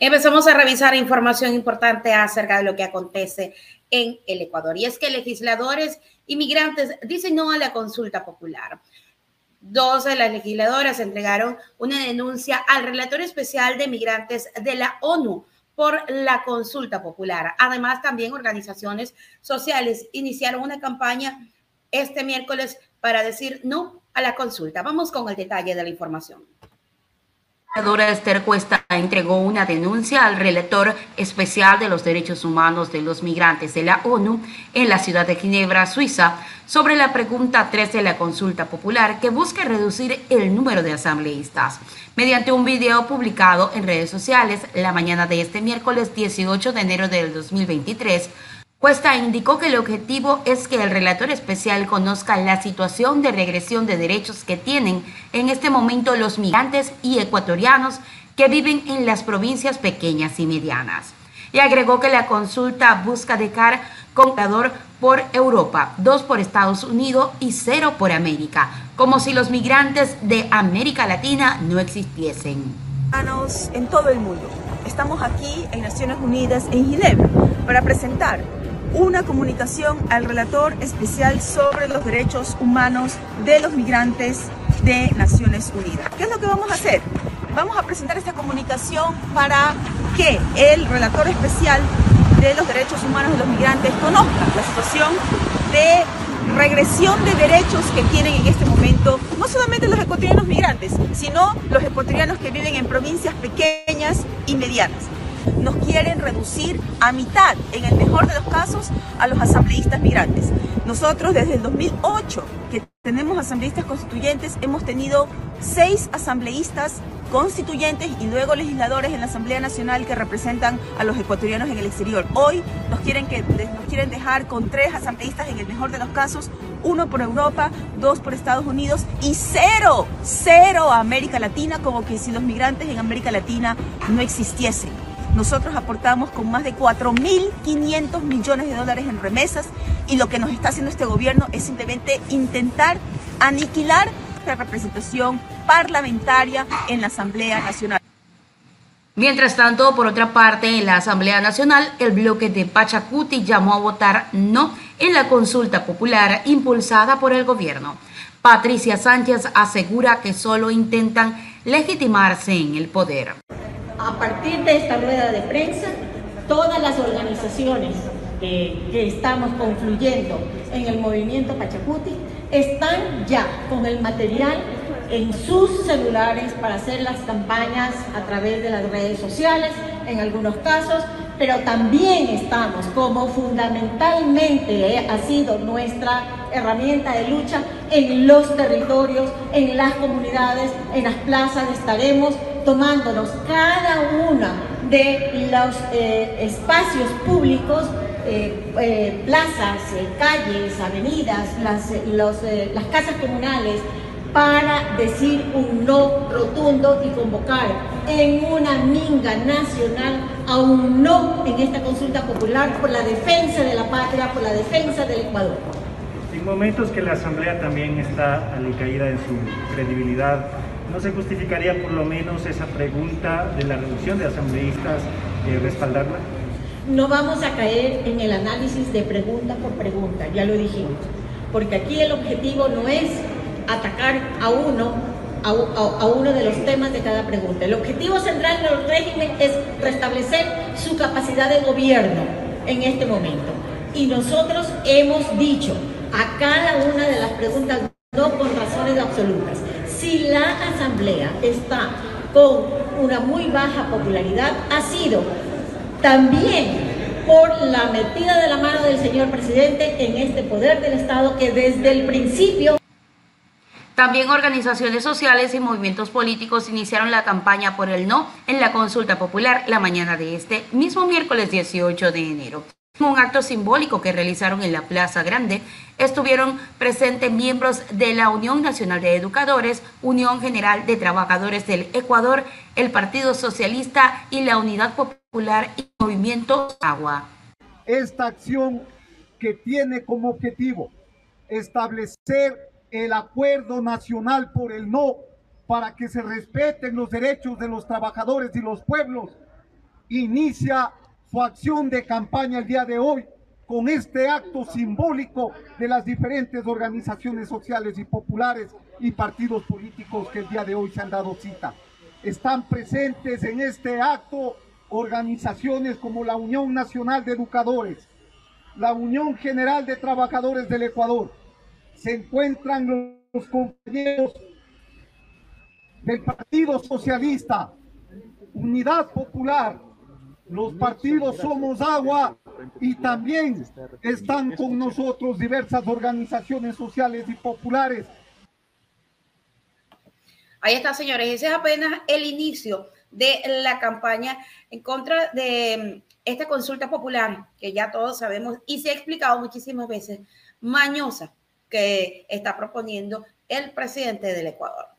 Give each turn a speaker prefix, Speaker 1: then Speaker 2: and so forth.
Speaker 1: Empezamos a revisar información importante acerca de lo que acontece en el Ecuador. Y es que legisladores inmigrantes dicen no a la consulta popular. Dos de las legisladoras entregaron una denuncia al relator especial de migrantes de la ONU por la consulta popular. Además, también organizaciones sociales iniciaron una campaña este miércoles para decir no a la consulta. Vamos con el detalle de la información.
Speaker 2: Esther Cuesta entregó una denuncia al relator especial de los derechos humanos de los migrantes de la ONU en la ciudad de Ginebra, Suiza, sobre la pregunta 3 de la consulta popular que busca reducir el número de asambleístas. Mediante un video publicado en redes sociales la mañana de este miércoles 18 de enero del 2023, Cuesta indicó que el objetivo es que el relator especial conozca la situación de regresión de derechos que tienen en este momento los migrantes y ecuatorianos que viven en las provincias pequeñas y medianas. Y agregó que la consulta busca dejar contador por Europa, dos por Estados Unidos y cero por América, como si los migrantes de América Latina no existiesen.
Speaker 3: En todo el mundo. Estamos aquí en Naciones Unidas en Ginebra para presentar una comunicación al relator especial sobre los derechos humanos de los migrantes de Naciones Unidas. ¿Qué es lo que vamos a hacer? Vamos a presentar esta comunicación para que el relator especial de los derechos humanos de los migrantes conozca la situación de regresión de derechos que tienen en este momento no solamente los ecuatorianos migrantes, sino los ecuatorianos que viven en provincias pequeñas y medianas nos quieren reducir a mitad, en el mejor de los casos, a los asambleístas migrantes. Nosotros desde el 2008 que tenemos asambleístas constituyentes, hemos tenido seis asambleístas constituyentes y luego legisladores en la Asamblea Nacional que representan a los ecuatorianos en el exterior. Hoy nos quieren, que, nos quieren dejar con tres asambleístas en el mejor de los casos, uno por Europa, dos por Estados Unidos y cero, cero a América Latina, como que si los migrantes en América Latina no existiesen. Nosotros aportamos con más de 4.500 millones de dólares en remesas y lo que nos está haciendo este gobierno es simplemente intentar aniquilar representación parlamentaria en la Asamblea Nacional.
Speaker 2: Mientras tanto, por otra parte, en la Asamblea Nacional, el bloque de Pachacuti llamó a votar no en la consulta popular impulsada por el gobierno. Patricia Sánchez asegura que solo intentan legitimarse en el poder
Speaker 4: a partir de esta rueda de prensa, todas las organizaciones que estamos confluyendo en el movimiento Pachacuti están ya con el material en sus celulares para hacer las campañas a través de las redes sociales, en algunos casos, pero también estamos como fundamentalmente ha sido nuestra herramienta de lucha en los territorios, en las comunidades, en las plazas, estaremos tomándonos cada una de los eh, espacios públicos, eh, eh, plazas, calles, avenidas, las, las casas comunales, para decir un no rotundo y convocar en una minga nacional a un no en esta consulta popular por la defensa de la patria, por la defensa del Ecuador.
Speaker 5: En momentos que la Asamblea también está alicaída en su credibilidad, ¿No se justificaría por lo menos esa pregunta de la reducción de asambleístas eh, respaldarla?
Speaker 4: No vamos a caer en el análisis de pregunta por pregunta, ya lo dijimos, porque aquí el objetivo no es atacar a uno, a, uno de los temas de cada pregunta. El objetivo central del régimen es restablecer su capacidad de gobierno en este momento. Y nosotros hemos dicho a cada una de las preguntas no por razones absolutas si la Asamblea está con una muy baja popularidad, ha sido también por la metida de la mano del señor presidente en este poder del Estado que desde el principio...
Speaker 2: También organizaciones sociales y movimientos políticos iniciaron la campaña por el no en la consulta popular la mañana de este mismo miércoles 18 de enero. Un acto simbólico que realizaron en la Plaza Grande, estuvieron presentes miembros de la Unión Nacional de Educadores, Unión General de Trabajadores del Ecuador, el Partido Socialista y la Unidad Popular y Movimiento Agua.
Speaker 6: Esta acción que tiene como objetivo establecer el acuerdo nacional por el no para que se respeten los derechos de los trabajadores y los pueblos inicia su acción de campaña el día de hoy con este acto simbólico de las diferentes organizaciones sociales y populares y partidos políticos que el día de hoy se han dado cita. Están presentes en este acto organizaciones como la Unión Nacional de Educadores, la Unión General de Trabajadores del Ecuador. Se encuentran los compañeros del Partido Socialista, Unidad Popular, los partidos Somos Agua y también están con nosotros diversas organizaciones sociales y populares.
Speaker 1: Ahí está, señores. Ese es apenas el inicio de la campaña en contra de mm, esta consulta popular, que ya todos sabemos y se ha explicado muchísimas veces, mañosa, que está proponiendo el presidente del Ecuador.